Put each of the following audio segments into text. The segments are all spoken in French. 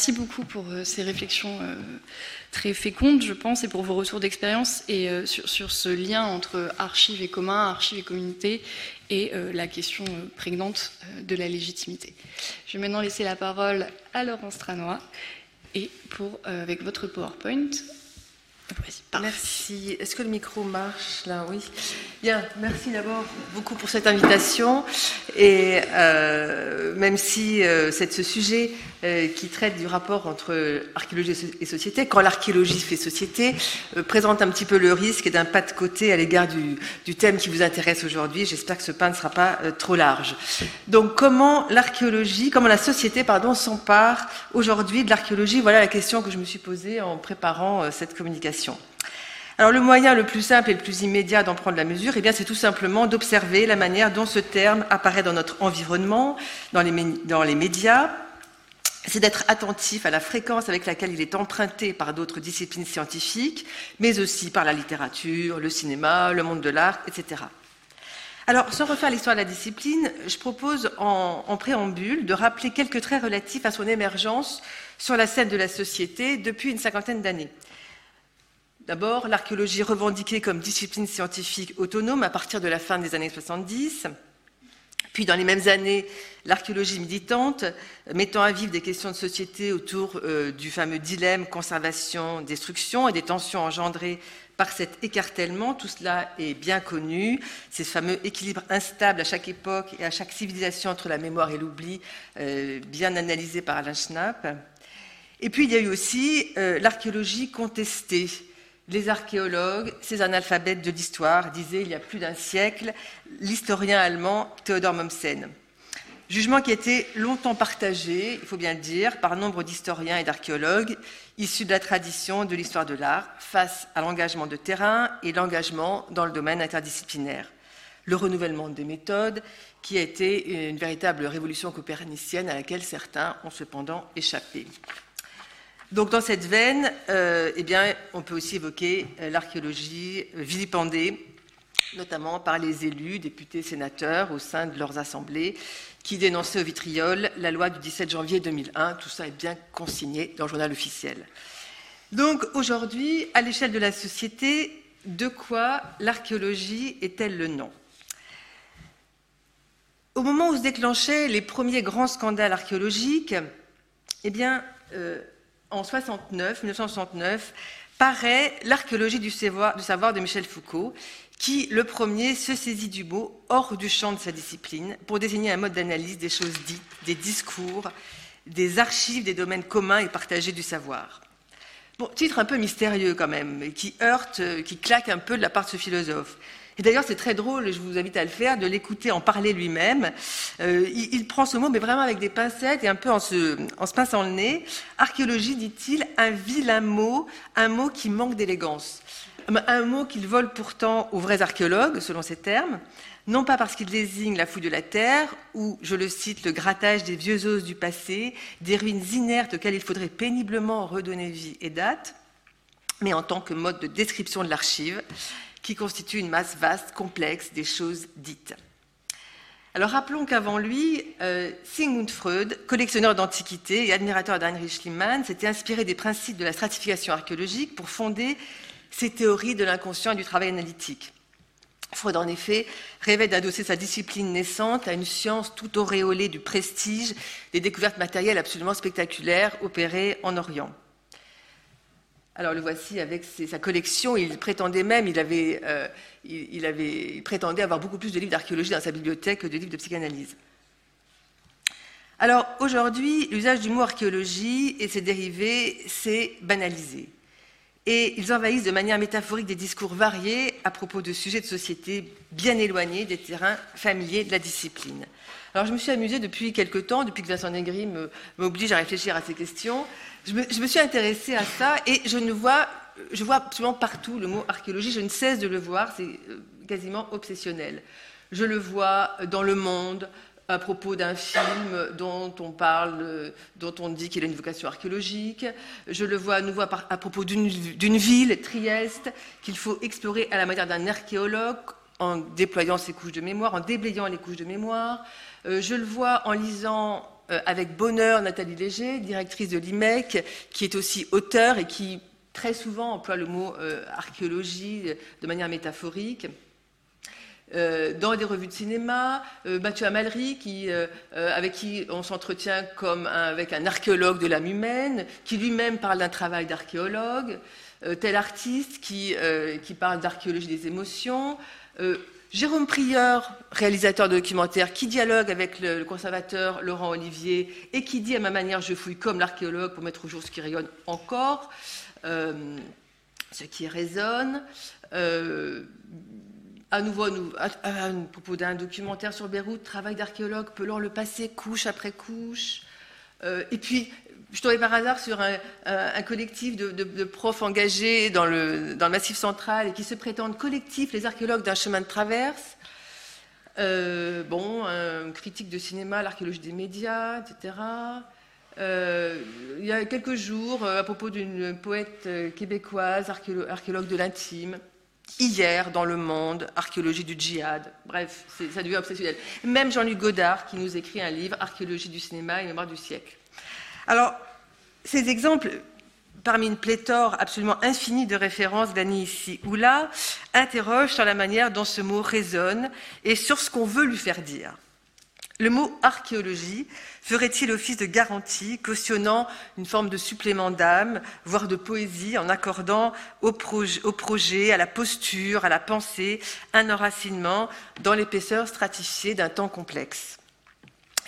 Merci beaucoup pour euh, ces réflexions euh, très fécondes, je pense, et pour vos retours d'expérience et euh, sur, ce lien entre archives et communs, archives et communautés, et la question prégnante de la légitimité. Je vais maintenant laisser la parole à Laurence Stranois et pour, avec votre PowerPoint, Merci. Est-ce que le micro marche là? Oui. Bien. Merci d'abord beaucoup pour cette invitation. Et euh, même si euh, c'est ce sujet euh, qui traite du rapport entre archéologie et société, quand l'archéologie fait société, présente un petit peu le risque d'un pas de côté à l'égard du, du, thème qui vous intéresse aujourd'hui. J'espère que ce pas ne sera pas trop large. Donc, comment l'archéologie, comment la société, pardon, s'empare aujourd'hui de l'archéologie? Voilà la question que je me suis posée en préparant cette communication. Alors le moyen le plus simple et le plus immédiat d'en prendre la mesure, eh bien, c'est tout simplement d'observer la manière dont ce terme apparaît dans notre environnement, dans les, médias. C'est d'être attentif à la fréquence avec laquelle il est emprunté par d'autres disciplines scientifiques, mais aussi par la littérature, le cinéma, le monde de l'art, etc. Alors, sans refaire l'histoire de la discipline, je propose en, préambule de rappeler quelques traits relatifs à son émergence sur la scène de la société depuis une cinquantaine d'années. D'abord, l'archéologie revendiquée comme discipline scientifique autonome à partir de la fin des années 70. Puis, dans les mêmes années, l'archéologie militante, mettant à vivre des questions de société autour euh, du fameux dilemme conservation-destruction et des tensions engendrées par cet écartèlement. Tout cela est bien connu. Ces fameux équilibres instables à chaque époque et à chaque civilisation entre la mémoire et l'oubli, euh, bien analysés par Alain Schnapp. Et puis, il y a eu aussi euh, l'archéologie contestée les archéologues, ces analphabètes de l'histoire, disaient il y a plus d'un siècle l'historien allemand Theodor Mommsen. Jugement qui a été longtemps partagé, il faut bien le dire, par nombre d'historiens et d'archéologues issus de la tradition de l'histoire de l'art face à l'engagement de terrain et l'engagement dans le domaine interdisciplinaire. Le renouvellement des méthodes qui a été une véritable révolution copernicienne à laquelle certains ont cependant échappé. Donc dans cette veine, euh, eh on peut aussi évoquer euh, l'archéologie euh, vilipendée, notamment par les élus, députés, sénateurs au sein de leurs assemblées, qui dénonçaient au vitriol la loi du 17 janvier 2001. Tout ça est bien consigné dans le journal officiel. Donc aujourd'hui, à l'échelle de la société, de quoi l'archéologie est-elle le nom? Au moment où se déclenchaient les premiers grands scandales archéologiques, eh bien, en 69, 1969, paraît L'archéologie du savoir, de Michel Foucault, qui, le premier, se saisit du mot hors du champ de sa discipline pour désigner un mode d'analyse des choses dites, des discours, des archives des domaines communs et partagés du savoir. Bon, titre un peu mystérieux quand même, qui heurte, qui claque un peu de la part de ce philosophe. Et d'ailleurs, c'est très drôle, je vous invite à le faire, de l'écouter en parler lui-même. Euh, il, prend ce mot, mais vraiment avec des pincettes et un peu en se, en se pinçant le nez. Archéologie, dit-il, un vilain mot, un mot qui manque d'élégance. Un mot qu'il vole pourtant aux vrais archéologues, selon ses termes, non pas parce qu'il désigne la fouille de la terre, ou, je le cite, le grattage des vieux os du passé, des ruines inertes auxquelles il faudrait péniblement redonner vie et date, mais en tant que mode de description de l'archive, qui constitue une masse vaste, complexe des choses dites. Alors rappelons qu'avant lui, euh, Sigmund Freud, collectionneur d'antiquités et admirateur d'Heinrich Schliemann, s'était inspiré des principes de la stratification archéologique pour fonder ses théories de l'inconscient et du travail analytique. Freud, en effet, rêvait d'adosser sa discipline naissante à une science tout auréolée du prestige des découvertes matérielles absolument spectaculaires opérées en Orient. Alors le voici avec sa collection. Il prétendait même, il avait, euh, avoir beaucoup plus de livres d'archéologie dans sa bibliothèque que de livres de psychanalyse. Alors aujourd'hui, l'usage du mot archéologie et ses dérivés s'est banalisé. Et ils envahissent de manière métaphorique des discours variés à propos de sujets de société bien éloignés des terrains familiers de la discipline. Alors je me suis amusée depuis quelque temps, depuis que Vincent Negri m'oblige à réfléchir à ces questions, je me, suis intéressée à ça et je ne vois, je vois absolument partout le mot archéologie, je ne cesse de le voir, c'est euh, quasiment obsessionnel. Je le vois dans le monde, à propos d'un film dont on parle, dont on dit qu'il a une vocation archéologique. Je le vois à nouveau à propos d'une ville, Trieste, qu'il faut explorer à la manière d'un archéologue en déployant ses couches de mémoire, en déblayant les couches de mémoire. Euh, je le vois en lisant avec bonheur Nathalie Léger, directrice de l'IMEC, qui est aussi auteur et qui très souvent emploie le mot archéologie de manière métaphorique. Euh, dans des revues de cinéma, euh, Mathieu Amalry, euh, avec qui on s'entretient comme avec un archéologue de l'âme humaine, qui lui-même parle d'un travail d'archéologue, tel artiste qui, parle d'archéologie des émotions. Jérôme Prieur, réalisateur de documentaire, qui dialogue avec le, conservateur Laurent Olivier et qui dit à ma manière je fouille comme l'archéologue pour mettre au jour ce qui rayonne encore, ce qui résonne à nouveau, à, propos d'un documentaire sur Beyrouth, travail d'archéologue, pelant le passé couche après couche. Euh, et puis, je tombais par hasard sur un, collectif de, profs engagés dans le, Massif central et qui se prétendent collectif, les archéologues d'un chemin de traverse. Euh, bon, critique de cinéma, l'archéologie des médias, etc. Euh, il y a quelques jours, à propos d'une poète québécoise, archéologue de l'intime, hier dans Le Monde, Archéologie du djihad. Bref, ça devient obsessionnel. Même Jean-Luc Godard qui nous écrit un livre, Archéologie du cinéma et mémoire du siècle. Alors, ces exemples, parmi une pléthore absolument infinie de références d'Annie ici ou là, interrogent sur la manière dont ce mot résonne et sur ce qu'on veut lui faire dire. Le mot archéologie ferait-il office de garantie, cautionnant une forme de supplément d'âme, voire de poésie, en accordant au, projet, à la posture, à la pensée, un enracinement dans l'épaisseur stratifiée d'un temps complexe?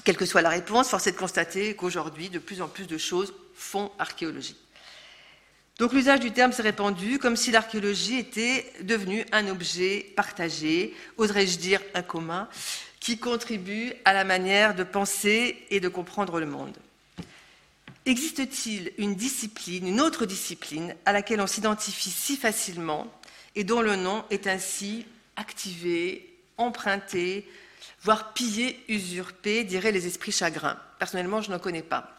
Quelle que soit la réponse, force est de constater qu'aujourd'hui, de plus en plus de choses font archéologie. Donc l'usage du terme s'est répandu comme si l'archéologie était devenue un objet partagé, oserais-je dire un commun, qui contribuent à la manière de penser et de comprendre le monde. Existe-t-il une discipline, une autre discipline à laquelle on s'identifie si facilement et dont le nom est ainsi activé, emprunté, voire pillé, usurpé, diraient les esprits chagrins Personnellement, je n'en connais pas.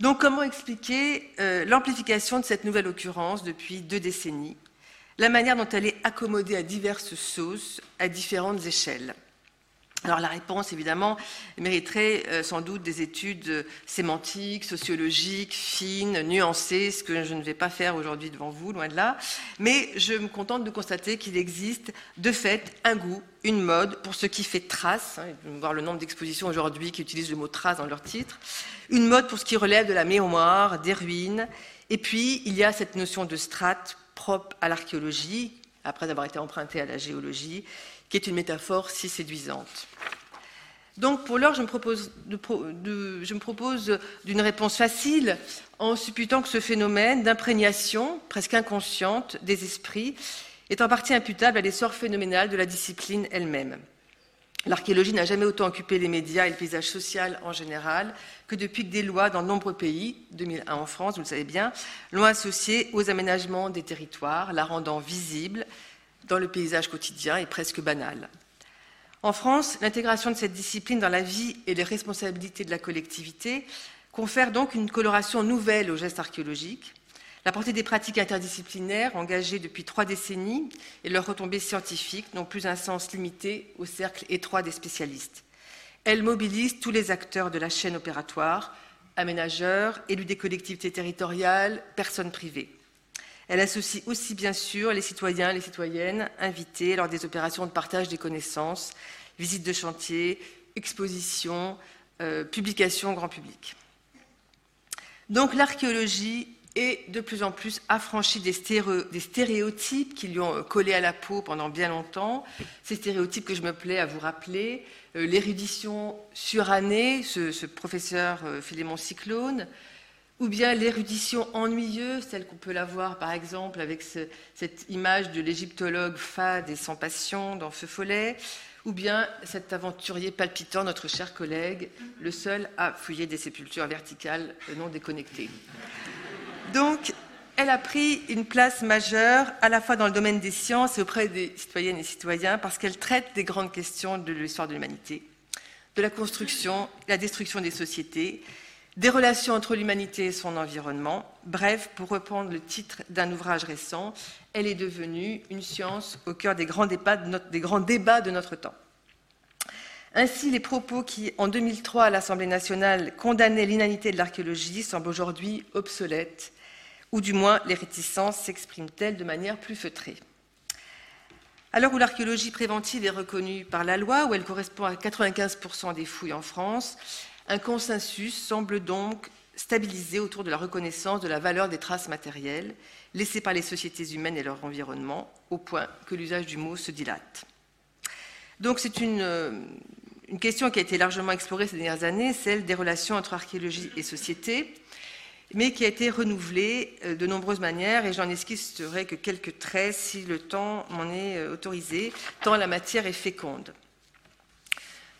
Donc comment expliquer euh, l'amplification de cette nouvelle occurrence depuis deux décennies, la manière dont elle est accommodée à diverses sauces, à différentes échelles alors la réponse, évidemment, mériterait euh, sans doute des études sémantiques, sociologiques, fines, nuancées, ce que je ne vais pas faire aujourd'hui devant vous, loin de là. Mais je me contente de constater qu'il existe de fait un goût, une mode pour ce qui fait trace, hein, voir le nombre d'expositions aujourd'hui qui utilisent le mot trace dans leur titre, une mode pour ce qui relève de la mémoire, des ruines, et puis il y a cette notion de strate propre à l'archéologie, après avoir été empruntée à la géologie, qui est une métaphore si séduisante. Donc pour l'heure, je me propose, d'une réponse facile en supputant que ce phénomène d'imprégnation presque inconsciente des esprits est en partie imputable à l'essor phénoménal de la discipline elle-même. L'archéologie n'a jamais autant occupé les médias et le paysage social en général que depuis que des lois dans de nombreux pays, 2001 en France, vous le savez bien, l'ont associée aux aménagements des territoires, la rendant visible, dans le paysage quotidien est presque banal. En France, l'intégration de cette discipline dans la vie et les responsabilités de la collectivité confère donc une coloration nouvelle au geste archéologique. La portée des pratiques interdisciplinaires engagées depuis trois décennies et leurs retombées scientifiques n'ont plus un sens limité au cercle étroit des spécialistes. Elles mobilisent tous les acteurs de la chaîne opératoire, aménageurs, élus des collectivités territoriales, personnes privées. Elle associe aussi bien sûr les citoyens, les citoyennes invités lors des opérations de partage des connaissances, visites de chantier, expositions, euh, publications grand public. Donc l'archéologie est de plus en plus affranchie des, stéréotypes qui lui ont euh, collé à la peau pendant bien longtemps, ces stéréotypes que je me plais à vous rappeler, euh, l'érudition surannée, ce, ce professeur Philémon Cyclone, ou bien l'érudition ennuyeuse, telle qu'on peut la voir par exemple avec cette image de l'égyptologue fade et sans passion dans Feu Follet, ou bien cet aventurier palpitant, notre cher collègue, le seul à fouiller des sépultures verticales non déconnectées. Donc, elle a pris une place majeure à la fois dans le domaine des sciences et auprès des citoyennes et citoyens parce qu'elle traite des grandes questions de l'histoire de l'humanité, de la construction, la destruction des sociétés, des relations entre l'humanité et son environnement. Bref, pour reprendre le titre d'un ouvrage récent, elle est devenue une science au cœur des grands débats de notre, temps. Ainsi, les propos qui, en 2003, à l'Assemblée nationale, condamnaient l'inanité de l'archéologie semblent aujourd'hui obsolètes, ou du moins les réticences s'expriment-elles de manière plus feutrée. À l'heure où l'archéologie préventive est reconnue par la loi, où elle correspond à 95% des fouilles en France, un consensus semble donc stabilisé autour de la reconnaissance de la valeur des traces matérielles laissées par les sociétés humaines et leur environnement, au point que l'usage du mot se dilate. Donc c'est une, euh, une question qui a été largement explorée ces dernières années, celle des relations entre archéologie et société, mais qui a été renouvelée euh, de nombreuses manières, et j'en esquisserai que quelques traits si le temps m'en est euh, autorisé, tant la matière est féconde.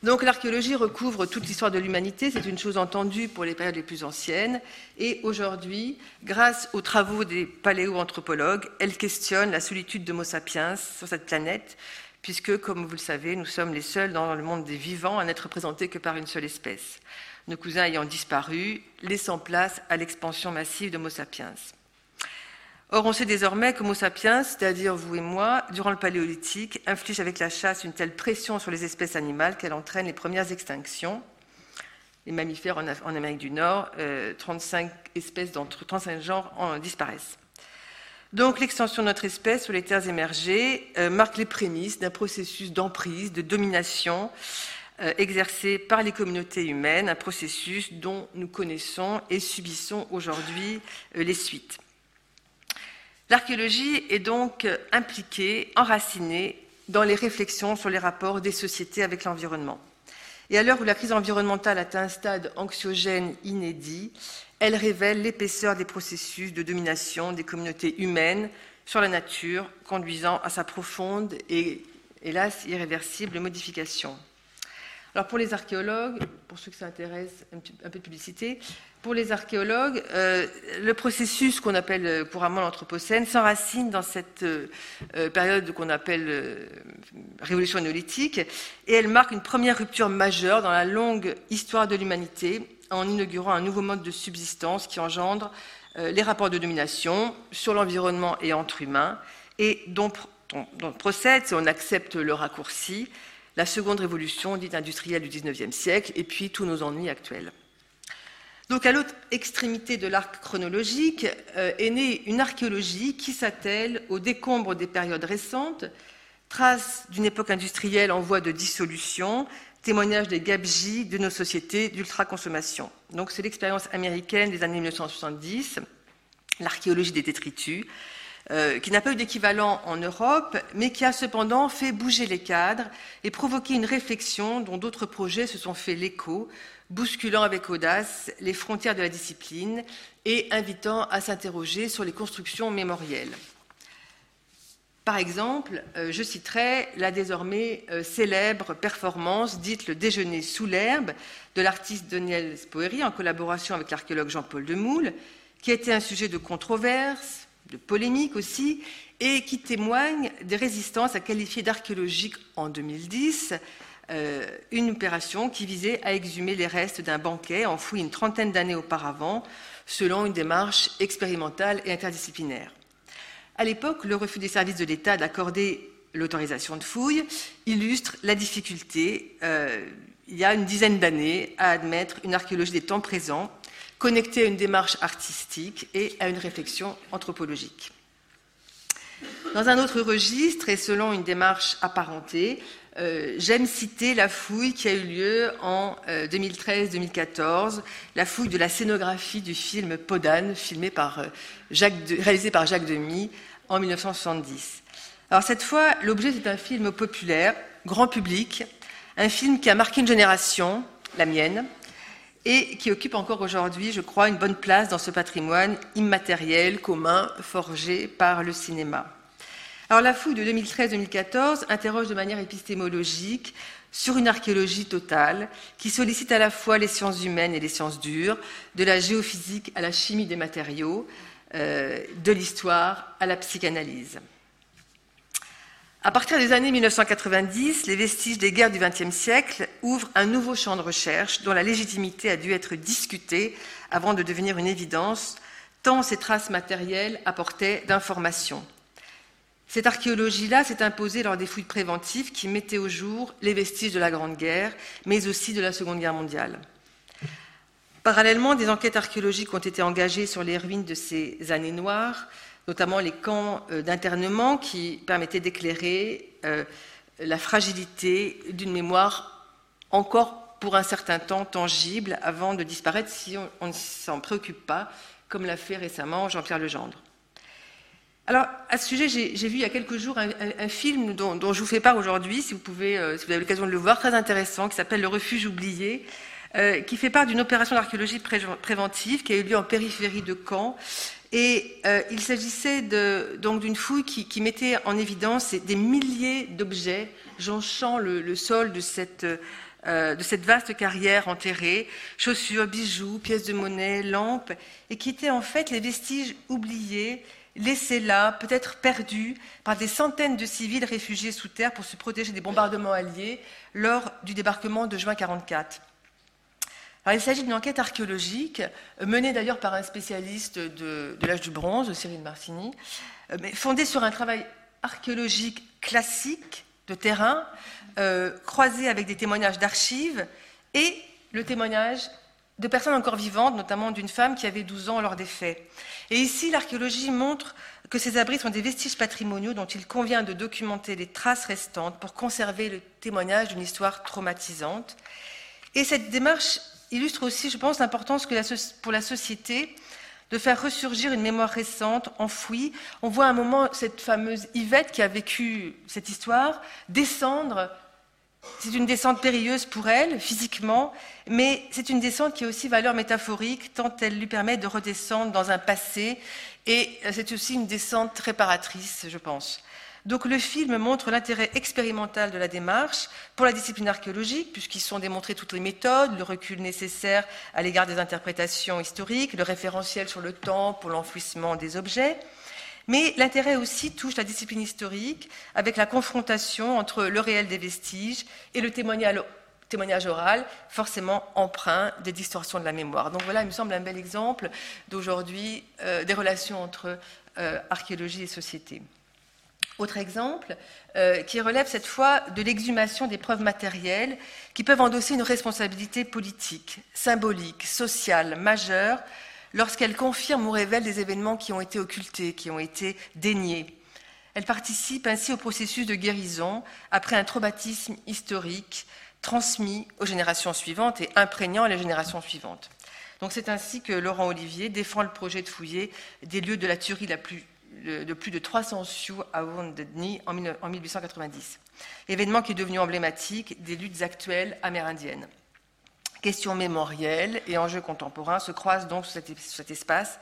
Donc l'archéologie recouvre toute l'histoire de l'humanité, c'est une chose entendue pour les périodes les plus anciennes, et aujourd'hui, grâce aux travaux des paléoanthropologues, elle questionne la solitude de Homo sapiens sur cette planète, puisque, comme vous le savez, nous sommes les seuls dans le monde des vivants à n'être représentés que par une seule espèce, nos cousins ayant disparu, laissant place à l'expansion massive d'Homo sapiens. Or, on sait désormais qu'Homo sapiens, c'est-à-dire vous et moi, durant le Paléolithique, inflige avec la chasse une telle pression sur les espèces animales qu'elle entraîne les premières extinctions. Les mammifères en Amérique du Nord, 35 euh, espèces d'entre 35 genres en disparaissent. Donc l'extension de notre espèce sur les terres émergées euh, marque les prémices d'un processus d'emprise, de domination euh, exercé par les communautés humaines, un processus dont nous connaissons et subissons aujourd'hui les suites. L'archéologie est donc impliquée, enracinée dans les réflexions sur les rapports des sociétés avec l'environnement. Et à l'heure où la crise environnementale atteint un stade anxiogène inédit, elle révèle l'épaisseur des processus de domination des communautés humaines sur la nature, conduisant à sa profonde et, hélas, irréversible modification. Alors pour les archéologues, pour ceux qui s'intéressent, un, peu de publicité, pour les archéologues, euh, le processus qu'on appelle couramment l'Anthropocène s'enracine dans cette euh, période qu'on appelle euh, révolution néolithique, et elle marque une première rupture majeure dans la longue histoire de l'humanité, en inaugurant un nouveau mode de subsistance qui engendre euh, les rapports de domination sur l'environnement et entre humains, et dont, procède, si on accepte le raccourci, la seconde révolution dite industrielle du XIXe siècle, et puis tous nos ennuis actuels. Donc à l'autre extrémité de l'arc chronologique euh, est née une archéologie qui s'attelle au décombre des périodes récentes, trace d'une époque industrielle en voie de dissolution, témoignage des gabegies de nos sociétés d'ultraconsommation. Donc c'est l'expérience américaine des années 1970, l'archéologie des détritus, euh, qui n'a pas eu d'équivalent en Europe, mais qui a cependant fait bouger les cadres et provoqué une réflexion dont d'autres projets se sont fait l'écho, bousculant avec audace les frontières de la discipline et invitant à s'interroger sur les constructions mémorielles. Par exemple, euh, je citerai la désormais euh, célèbre performance dite le déjeuner sous l'herbe de l'artiste Daniel Spoeri en collaboration avec l'archéologue Jean-Paul Demoule, qui a été un sujet de controverse, de polémique aussi, et qui témoigne des résistances à qualifier d'archéologique en 2010 euh, une opération qui visait à exhumer les restes d'un banquet enfoui une trentaine d'années auparavant selon une démarche expérimentale et interdisciplinaire. À l'époque, le refus des services de l'État d'accorder l'autorisation de fouille illustre la difficulté, euh, il y a une dizaine d'années, à admettre une archéologie des temps présents, connectée à une démarche artistique et à une réflexion anthropologique. Dans un autre registre, et selon une démarche apparentée, euh, j'aime citer la fouille qui a eu lieu en 2013-2014, euh, la fouille de la scénographie du film Podane, filmé par, réalisé par Jacques Demy en 1970. Alors cette fois, l'objet c'est un film populaire, grand public, un film qui a marqué une génération, la mienne, et qui occupe encore aujourd'hui, je crois, une bonne place dans ce patrimoine immatériel, commun, forgé par le cinéma. Alors la fouille de 2013-2014 interroge de manière épistémologique sur une archéologie totale qui sollicite à la fois les sciences humaines et les sciences dures, de la géophysique à la chimie des matériaux, euh, de l'histoire à la psychanalyse. À partir des années 1990, les vestiges des guerres du XXe siècle ouvrent un nouveau champ de recherche dont la légitimité a dû être discutée avant de devenir une évidence, tant ces traces matérielles apportaient d'informations. Cette archéologie-là s'est imposée lors des fouilles préventives qui mettaient au jour les vestiges de la Grande Guerre, mais aussi de la Seconde Guerre mondiale. Parallèlement, des enquêtes archéologiques ont été engagées sur les ruines de ces années noires, notamment les camps euh, d'internement qui permettaient d'éclairer euh, la fragilité d'une mémoire encore pour un certain temps tangible avant de disparaître si on, ne s'en préoccupe pas, comme l'a fait récemment Jean-Pierre Legendre. Alors, à ce sujet, j'ai vu il y a quelques jours un, film dont, je vous fais part aujourd'hui, si vous pouvez, euh, si vous avez l'occasion de le voir, très intéressant, qui s'appelle Le Refuge oublié, qui fait part d'une opération d'archéologie préventive qui a eu lieu en périphérie de Caen. Et euh, il s'agissait donc d'une fouille qui, mettait en évidence des milliers d'objets jonchant le, sol de cette, de cette vaste carrière enterrée, chaussures, bijoux, pièces de monnaie, lampes, et qui étaient en fait les vestiges oubliés laissés là, peut-être perdus par des centaines de civils réfugiés sous terre pour se protéger des bombardements alliés lors du débarquement de juin 1944. Il s'agit d'une enquête archéologique, menée d'ailleurs par un spécialiste de, l'âge du bronze, Cyril Marcini, euh, mais fondée sur un travail archéologique classique de terrain, euh, croisé avec des témoignages d'archives et le témoignage de personnes encore vivantes, notamment d'une femme qui avait 12 ans lors des faits. Et ici, l'archéologie montre que ces abris sont des vestiges patrimoniaux dont il convient de documenter les traces restantes pour conserver le témoignage d'une histoire traumatisante. Et cette démarche illustre aussi, je pense, l'importance pour la société de faire ressurgir une mémoire récente, enfouie. On voit à un moment cette fameuse Yvette qui a vécu cette histoire descendre c'est une descente périlleuse pour elle, physiquement, mais c'est une descente qui a aussi valeur métaphorique, tant elle lui permet de redescendre dans un passé, et c'est aussi une descente réparatrice, je pense. Donc le film montre l'intérêt expérimental de la démarche pour la discipline archéologique, puisqu'ils sont démontrés toutes les méthodes, le recul nécessaire à l'égard des interprétations historiques, le référentiel sur le temps pour l'enfouissement des objets. Mais l'intérêt aussi touche la discipline historique avec la confrontation entre le réel des vestiges et le témoignage, oral, forcément empreint des distorsions de la mémoire. Donc voilà, il me semble un bel exemple d'aujourd'hui euh, des relations entre euh, archéologie et société. Autre exemple, euh, qui relève cette fois de l'exhumation des preuves matérielles qui peuvent endosser une responsabilité politique, symbolique, sociale, majeure lorsqu'elle confirme ou révèle des événements qui ont été occultés, qui ont été déniés. Elle participe ainsi au processus de guérison après un traumatisme historique transmis aux générations suivantes et imprégnant les générations suivantes. Donc c'est ainsi que Laurent Olivier défend le projet de fouiller des lieux de la tuerie de plus de 300 sioux à Wounded en 1890. Événement qui est devenu emblématique des luttes actuelles amérindiennes. Questions mémorielles et enjeux contemporains se croisent donc sur cet, espace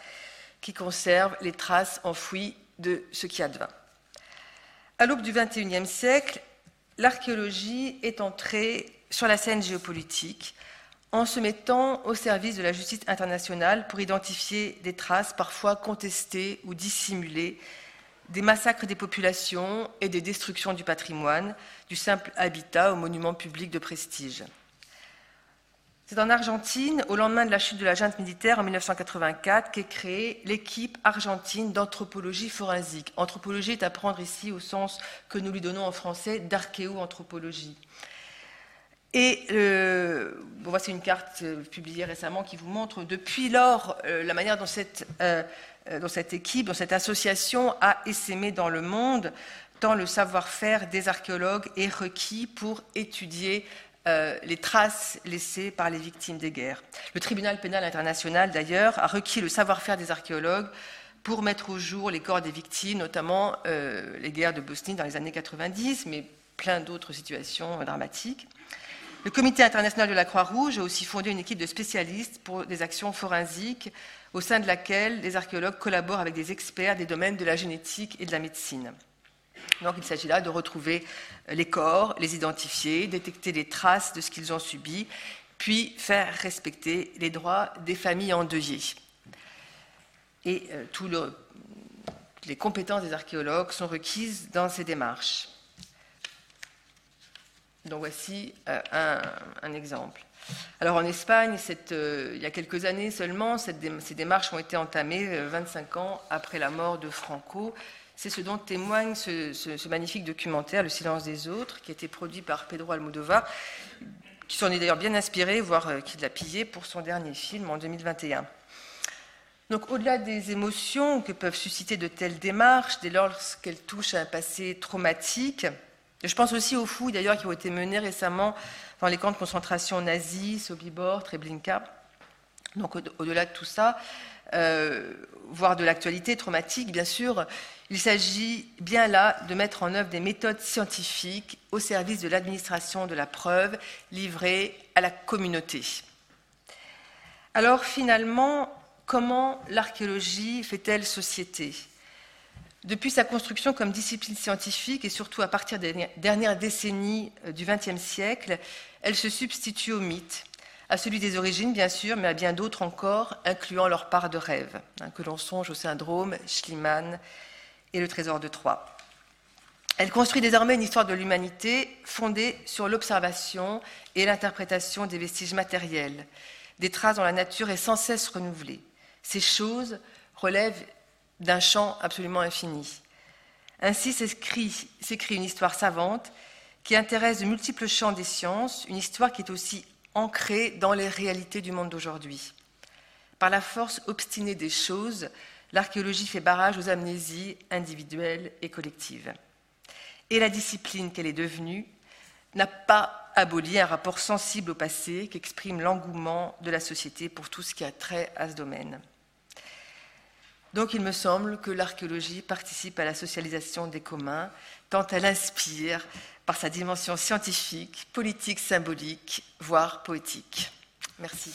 qui conserve les traces enfouies de ce qui advint. À l'aube du XXIe siècle, l'archéologie est entrée sur la scène géopolitique en se mettant au service de la justice internationale pour identifier des traces parfois contestées ou dissimulées des massacres des populations et des destructions du patrimoine, du simple habitat au monument public de prestige. C'est en Argentine, au lendemain de la chute de la junte militaire en 1984, qu'est créée l'équipe argentine d'anthropologie forensique. Anthropologie est à prendre ici au sens que nous lui donnons en français d'archéo-anthropologie. Et euh, voici une carte euh, publiée récemment qui vous montre depuis lors euh, la manière dont cette, dont cette, équipe, dont cette association a essaimé dans le monde, tant le savoir-faire des archéologues est requis pour étudier les traces laissées par les victimes des guerres. Le tribunal pénal international, d'ailleurs, a requis le savoir-faire des archéologues pour mettre au jour les corps des victimes, notamment les guerres de Bosnie dans les années 90, mais plein d'autres situations dramatiques. Le Comité international de la Croix-Rouge a aussi fondé une équipe de spécialistes pour des actions forensiques, au sein de laquelle les archéologues collaborent avec des experts des domaines de la génétique et de la médecine. Donc il s'agit là de retrouver les corps, les identifier, détecter les traces de ce qu'ils ont subi, puis faire respecter les droits des familles endeuillées. Et euh, toutes les compétences des archéologues sont requises dans ces démarches. Donc voici euh, un, exemple. Alors en Espagne, euh, il y a quelques années seulement, ces démarches ont été entamées 25 ans après la mort de Franco C'est ce dont témoigne ce, magnifique documentaire, Le silence des autres, qui a été produit par Pedro Almodovar, qui s'en est d'ailleurs bien inspiré, voire euh, qui l'a pillé pour son dernier film en 2021. Donc, au-delà des émotions que peuvent susciter de telles démarches, dès lors qu'elles touchent à un passé traumatique, je pense aussi aux fouilles d'ailleurs qui ont été menées récemment dans les camps de concentration nazis, Sobibor, Treblinka. Donc, au-delà de tout ça, euh, voire de l'actualité traumatique, bien sûr, il s'agit bien là de mettre en œuvre des méthodes scientifiques au service de l'administration de la preuve livrée à la communauté. Alors finalement, comment l'archéologie fait-elle société? Depuis sa construction comme discipline scientifique et surtout à partir des dernières décennies euh, du XXe siècle, elle se substitue au mythe, à celui des origines bien sûr, mais à bien d'autres encore, incluant leur part de rêve, hein, que l'on songe au syndrome Schliemann et le trésor de Troie. Elle construit désormais une histoire de l'humanité fondée sur l'observation et l'interprétation des vestiges matériels, des traces dont la nature est sans cesse renouvelée. Ces choses relèvent d'un champ absolument infini. Ainsi s'écrit une histoire savante qui intéresse de multiples champs des sciences, une histoire qui est aussi ancrée dans les réalités du monde d'aujourd'hui. Par la force obstinée des choses, l'archéologie fait barrage aux amnésies individuelles et collectives. Et la discipline qu'elle est devenue n'a pas aboli un rapport sensible au passé qu'exprime l'engouement de la société pour tout ce qui a trait à ce domaine. Donc il me semble que l'archéologie participe à la socialisation des communs, tant elle inspire par sa dimension scientifique, politique, symbolique, voire poétique. Merci.